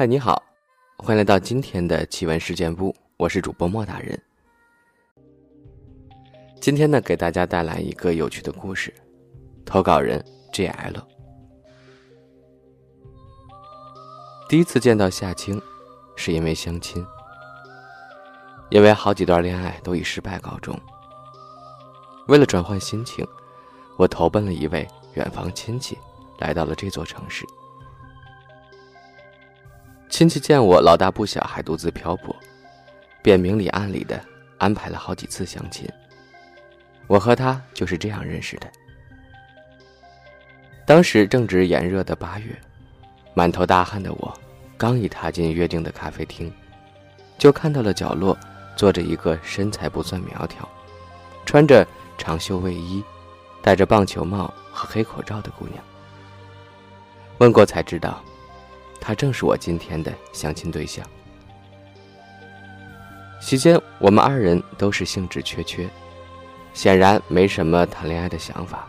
嗨，你好，欢迎来到今天的奇闻事件部，我是主播莫大人。今天呢，给大家带来一个有趣的故事，投稿人 JL。第一次见到夏青，是因为相亲，因为好几段恋爱都以失败告终。为了转换心情，我投奔了一位远房亲戚，来到了这座城市。亲戚见我老大不小，还独自漂泊，便明里暗里的安排了好几次相亲。我和他就是这样认识的。当时正值炎热的八月，满头大汗的我，刚一踏进约定的咖啡厅，就看到了角落坐着一个身材不算苗条、穿着长袖卫衣、戴着棒球帽和黑口罩的姑娘。问过才知道。他正是我今天的相亲对象。席间，我们二人都是兴致缺缺，显然没什么谈恋爱的想法。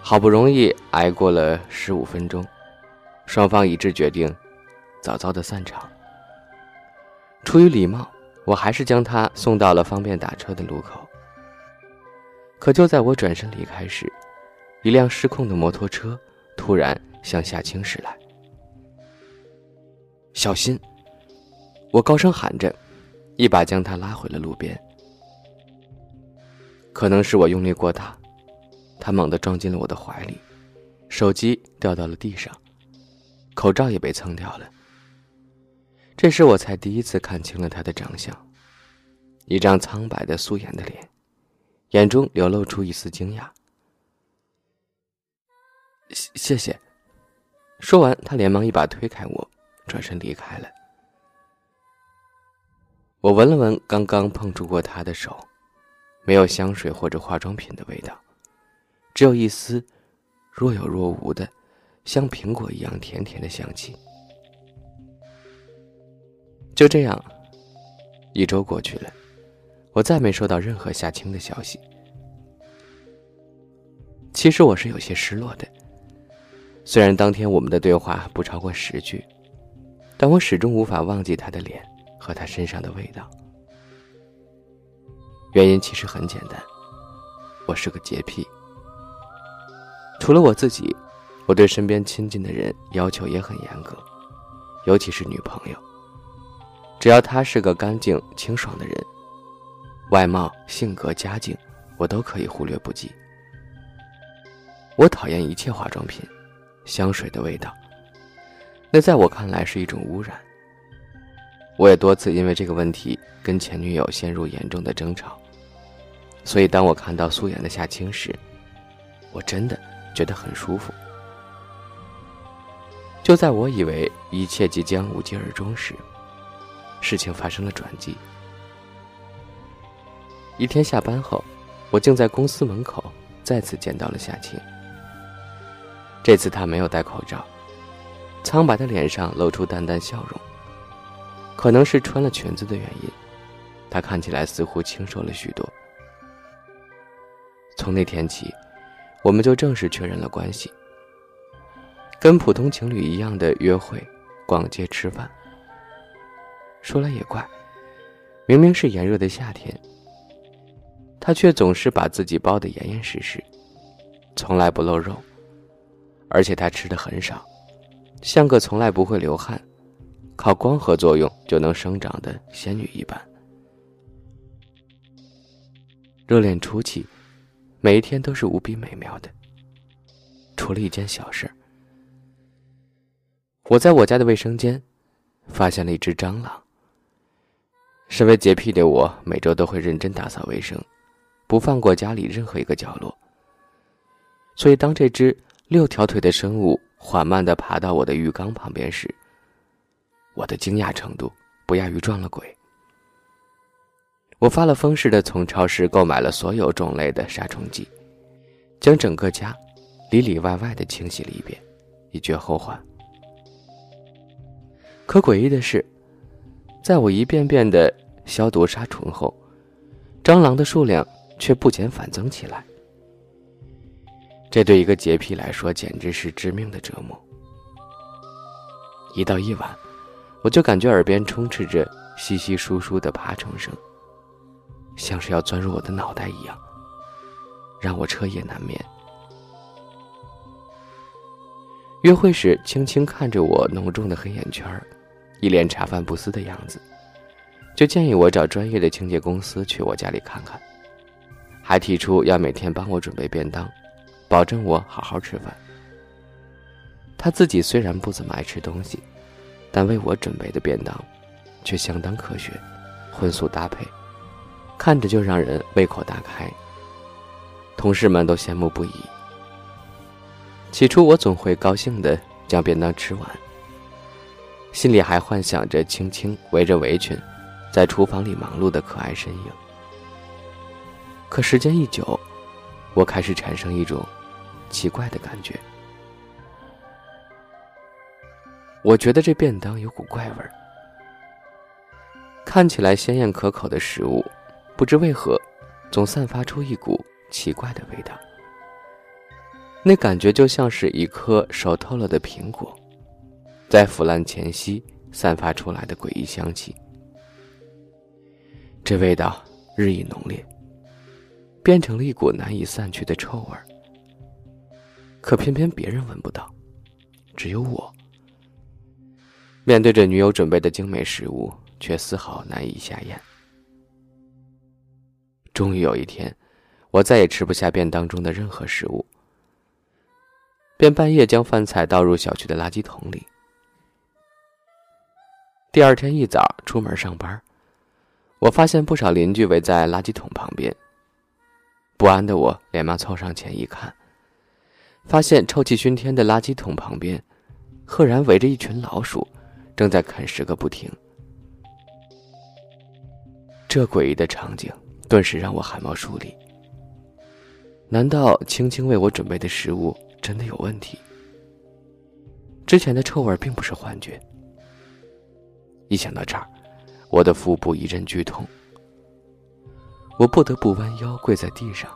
好不容易挨过了十五分钟，双方一致决定早早的散场。出于礼貌，我还是将他送到了方便打车的路口。可就在我转身离开时，一辆失控的摩托车突然向夏青驶来。小心！我高声喊着，一把将他拉回了路边。可能是我用力过大，他猛地撞进了我的怀里，手机掉到了地上，口罩也被蹭掉了。这时我才第一次看清了他的长相，一张苍白的素颜的脸，眼中流露出一丝惊讶。谢谢谢。说完，他连忙一把推开我。转身离开了。我闻了闻刚刚碰触过他的手，没有香水或者化妆品的味道，只有一丝若有若无的，像苹果一样甜甜的香气。就这样，一周过去了，我再没收到任何夏青的消息。其实我是有些失落的，虽然当天我们的对话不超过十句。但我始终无法忘记他的脸和他身上的味道。原因其实很简单，我是个洁癖。除了我自己，我对身边亲近的人要求也很严格，尤其是女朋友。只要她是个干净清爽的人，外貌、性格、家境，我都可以忽略不计。我讨厌一切化妆品、香水的味道。那在我看来是一种污染。我也多次因为这个问题跟前女友陷入严重的争吵，所以当我看到素颜的夏青时，我真的觉得很舒服。就在我以为一切即将无疾而终时，事情发生了转机。一天下班后，我竟在公司门口再次见到了夏青。这次她没有戴口罩。苍白的脸上露出淡淡笑容，可能是穿了裙子的原因，她看起来似乎清瘦了许多。从那天起，我们就正式确认了关系，跟普通情侣一样的约会、逛街、吃饭。说来也怪，明明是炎热的夏天，他却总是把自己包得严严实实，从来不露肉，而且他吃的很少。像个从来不会流汗、靠光合作用就能生长的仙女一般。热恋初期，每一天都是无比美妙的，除了一件小事我在我家的卫生间发现了一只蟑螂。身为洁癖的我，每周都会认真打扫卫生，不放过家里任何一个角落。所以，当这只六条腿的生物。缓慢地爬到我的浴缸旁边时，我的惊讶程度不亚于撞了鬼。我发了疯似的从超市购买了所有种类的杀虫剂，将整个家里里外外的清洗了一遍，以绝后患。可诡异的是，在我一遍遍的消毒杀虫后，蟑螂的数量却不减反增起来。这对一个洁癖来说简直是致命的折磨。一到夜晚，我就感觉耳边充斥着稀稀疏疏的爬虫声，像是要钻入我的脑袋一样，让我彻夜难眠。约会时，轻轻看着我浓重的黑眼圈一脸茶饭不思的样子，就建议我找专业的清洁公司去我家里看看，还提出要每天帮我准备便当，保证我好好吃饭。他自己虽然不怎么爱吃东西，但为我准备的便当，却相当科学，荤素搭配，看着就让人胃口大开。同事们都羡慕不已。起初我总会高兴的将便当吃完，心里还幻想着青青围着围裙，在厨房里忙碌的可爱身影。可时间一久，我开始产生一种奇怪的感觉。我觉得这便当有股怪味儿，看起来鲜艳可口的食物，不知为何，总散发出一股奇怪的味道。那感觉就像是一颗熟透了的苹果，在腐烂前夕散发出来的诡异香气。这味道日益浓烈，变成了一股难以散去的臭味儿。可偏偏别人闻不到，只有我。面对着女友准备的精美食物，却丝毫难以下咽。终于有一天，我再也吃不下便当中的任何食物，便半夜将饭菜倒入小区的垃圾桶里。第二天一早出门上班，我发现不少邻居围在垃圾桶旁边。不安的我连忙凑上前一看，发现臭气熏天的垃圾桶旁边，赫然围着一群老鼠。正在啃食个不停，这诡异的场景顿时让我汗毛竖立。难道青青为我准备的食物真的有问题？之前的臭味并不是幻觉。一想到这儿，我的腹部一阵剧痛，我不得不弯腰跪在地上，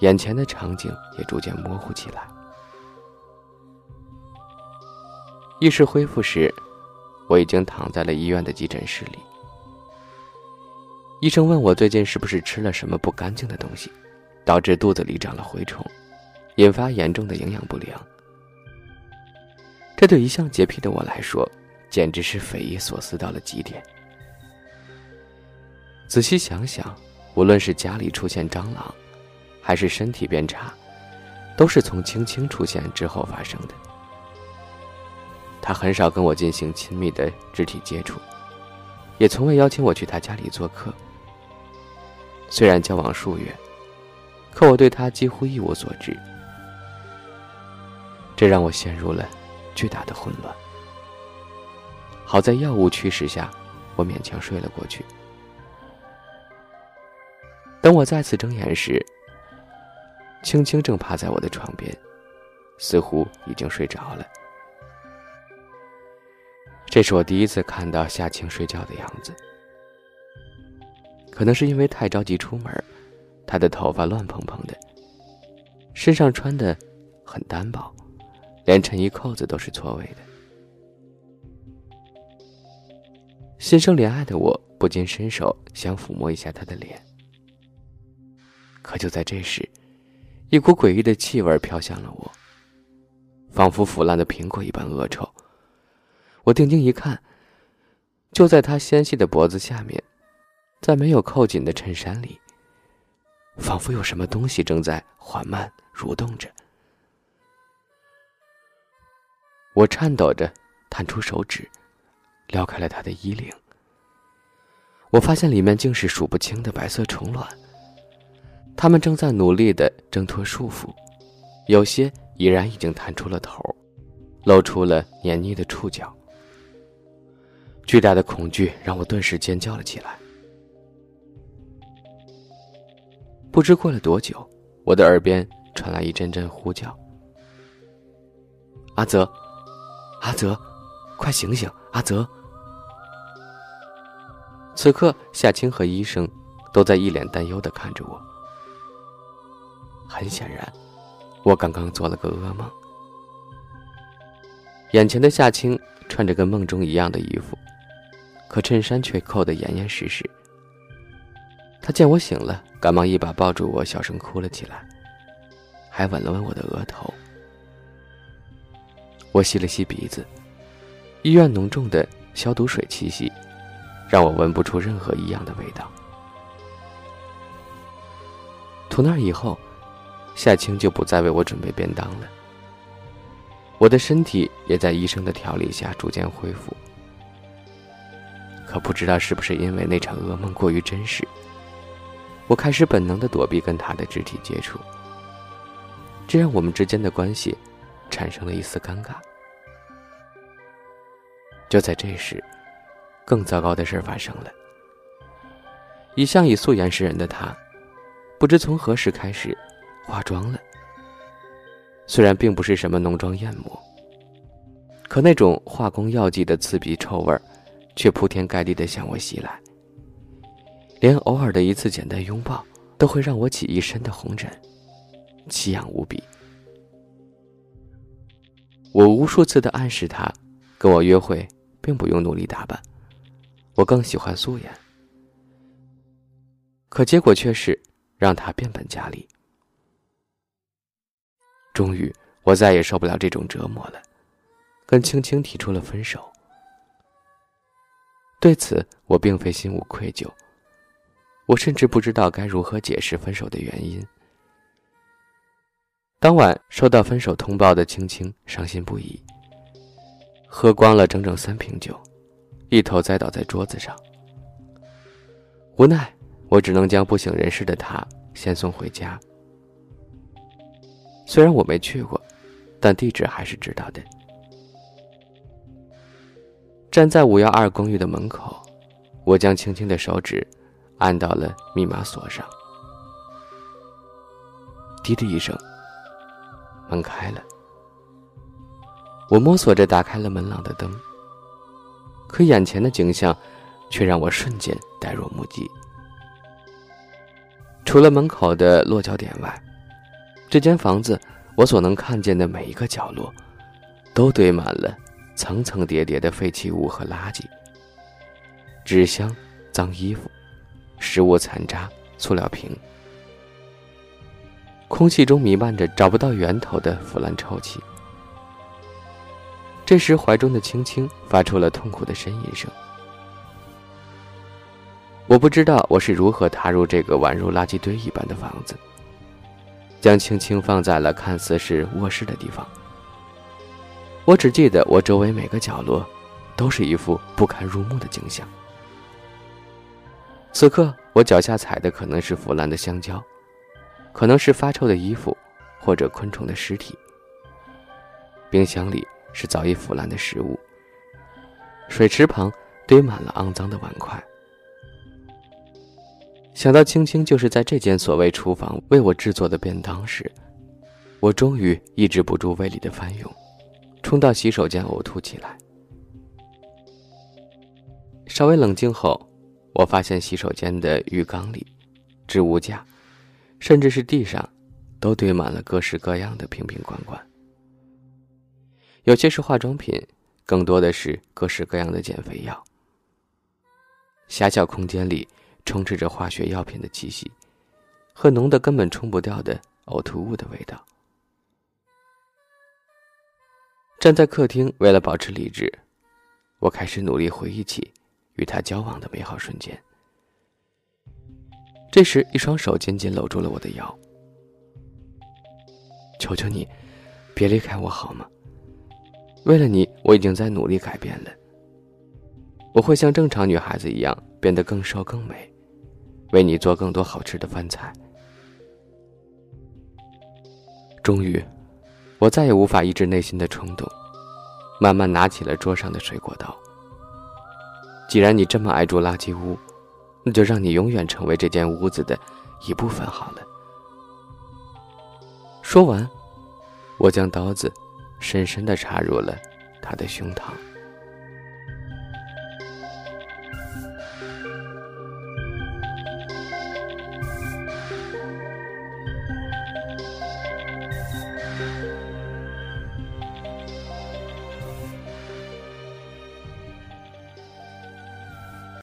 眼前的场景也逐渐模糊起来。意识恢复时，我已经躺在了医院的急诊室里。医生问我最近是不是吃了什么不干净的东西，导致肚子里长了蛔虫，引发严重的营养不良。这对一向洁癖的我来说，简直是匪夷所思到了极点。仔细想想，无论是家里出现蟑螂，还是身体变差，都是从青青出现之后发生的。他很少跟我进行亲密的肢体接触，也从未邀请我去他家里做客。虽然交往数月，可我对他几乎一无所知，这让我陷入了巨大的混乱。好在药物驱使下，我勉强睡了过去。等我再次睁眼时，青青正趴在我的床边，似乎已经睡着了。这是我第一次看到夏青睡觉的样子。可能是因为太着急出门，她的头发乱蓬蓬的，身上穿的很单薄，连衬衣扣子都是错位的。心生怜爱的我不禁伸手想抚摸一下她的脸。可就在这时，一股诡异的气味飘向了我，仿佛腐烂的苹果一般恶臭。我定睛一看，就在他纤细的脖子下面，在没有扣紧的衬衫里，仿佛有什么东西正在缓慢蠕动着。我颤抖着探出手指，撩开了他的衣领。我发现里面竟是数不清的白色虫卵，他们正在努力的挣脱束缚，有些已然已经探出了头，露出了黏腻的触角。巨大的恐惧让我顿时尖叫了起来。不知过了多久，我的耳边传来一阵阵呼叫：“阿泽，阿泽，快醒醒，阿泽！”此刻，夏青和医生都在一脸担忧的看着我。很显然，我刚刚做了个噩梦。眼前的夏青穿着跟梦中一样的衣服，可衬衫却扣得严严实实。他见我醒了，赶忙一把抱住我，小声哭了起来，还吻了吻我的额头。我吸了吸鼻子，医院浓重的消毒水气息，让我闻不出任何异样的味道。从那以后，夏青就不再为我准备便当了。我的身体也在医生的调理下逐渐恢复。可不知道是不是因为那场噩梦过于真实，我开始本能的躲避跟他的肢体接触，这让我们之间的关系产生了一丝尴尬。就在这时，更糟糕的事发生了。一向以素颜示人的他。不知从何时开始，化妆了。虽然并不是什么浓妆艳抹，可那种化工药剂的刺鼻臭味儿，却铺天盖地的向我袭来。连偶尔的一次简单拥抱，都会让我起一身的红疹，奇痒无比。我无数次的暗示他，跟我约会并不用努力打扮，我更喜欢素颜。可结果却是。让他变本加厉。终于，我再也受不了这种折磨了，跟青青提出了分手。对此，我并非心无愧疚，我甚至不知道该如何解释分手的原因。当晚收到分手通报的青青伤心不已，喝光了整整三瓶酒，一头栽倒在桌子上，无奈。我只能将不省人事的他先送回家。虽然我没去过，但地址还是知道的。站在五幺二公寓的门口，我将轻轻的手指按到了密码锁上。滴的一声，门开了。我摸索着打开了门廊的灯，可眼前的景象却让我瞬间呆若木鸡。除了门口的落脚点外，这间房子我所能看见的每一个角落，都堆满了层层叠叠的废弃物和垃圾：纸箱、脏衣服、食物残渣、塑料瓶。空气中弥漫着找不到源头的腐烂臭气。这时，怀中的青青发出了痛苦的呻吟声。我不知道我是如何踏入这个宛如垃圾堆一般的房子，将青青放在了看似是卧室的地方。我只记得我周围每个角落，都是一副不堪入目的景象。此刻我脚下踩的可能是腐烂的香蕉，可能是发臭的衣服，或者昆虫的尸体。冰箱里是早已腐烂的食物，水池旁堆满了肮脏的碗筷。想到青青就是在这间所谓厨房为我制作的便当时，我终于抑制不住胃里的翻涌，冲到洗手间呕吐起来。稍微冷静后，我发现洗手间的浴缸里、置物架，甚至是地上，都堆满了各式各样的瓶瓶罐罐。有些是化妆品，更多的是各式各样的减肥药。狭小空间里。充斥着化学药品的气息，和浓的根本冲不掉的呕吐物的味道。站在客厅，为了保持理智，我开始努力回忆起与他交往的美好瞬间。这时，一双手紧紧搂住了我的腰。求求你，别离开我好吗？为了你，我已经在努力改变了。我会像正常女孩子一样，变得更瘦更美。为你做更多好吃的饭菜。终于，我再也无法抑制内心的冲动，慢慢拿起了桌上的水果刀。既然你这么爱住垃圾屋，那就让你永远成为这间屋子的一部分好了。说完，我将刀子深深的插入了他的胸膛。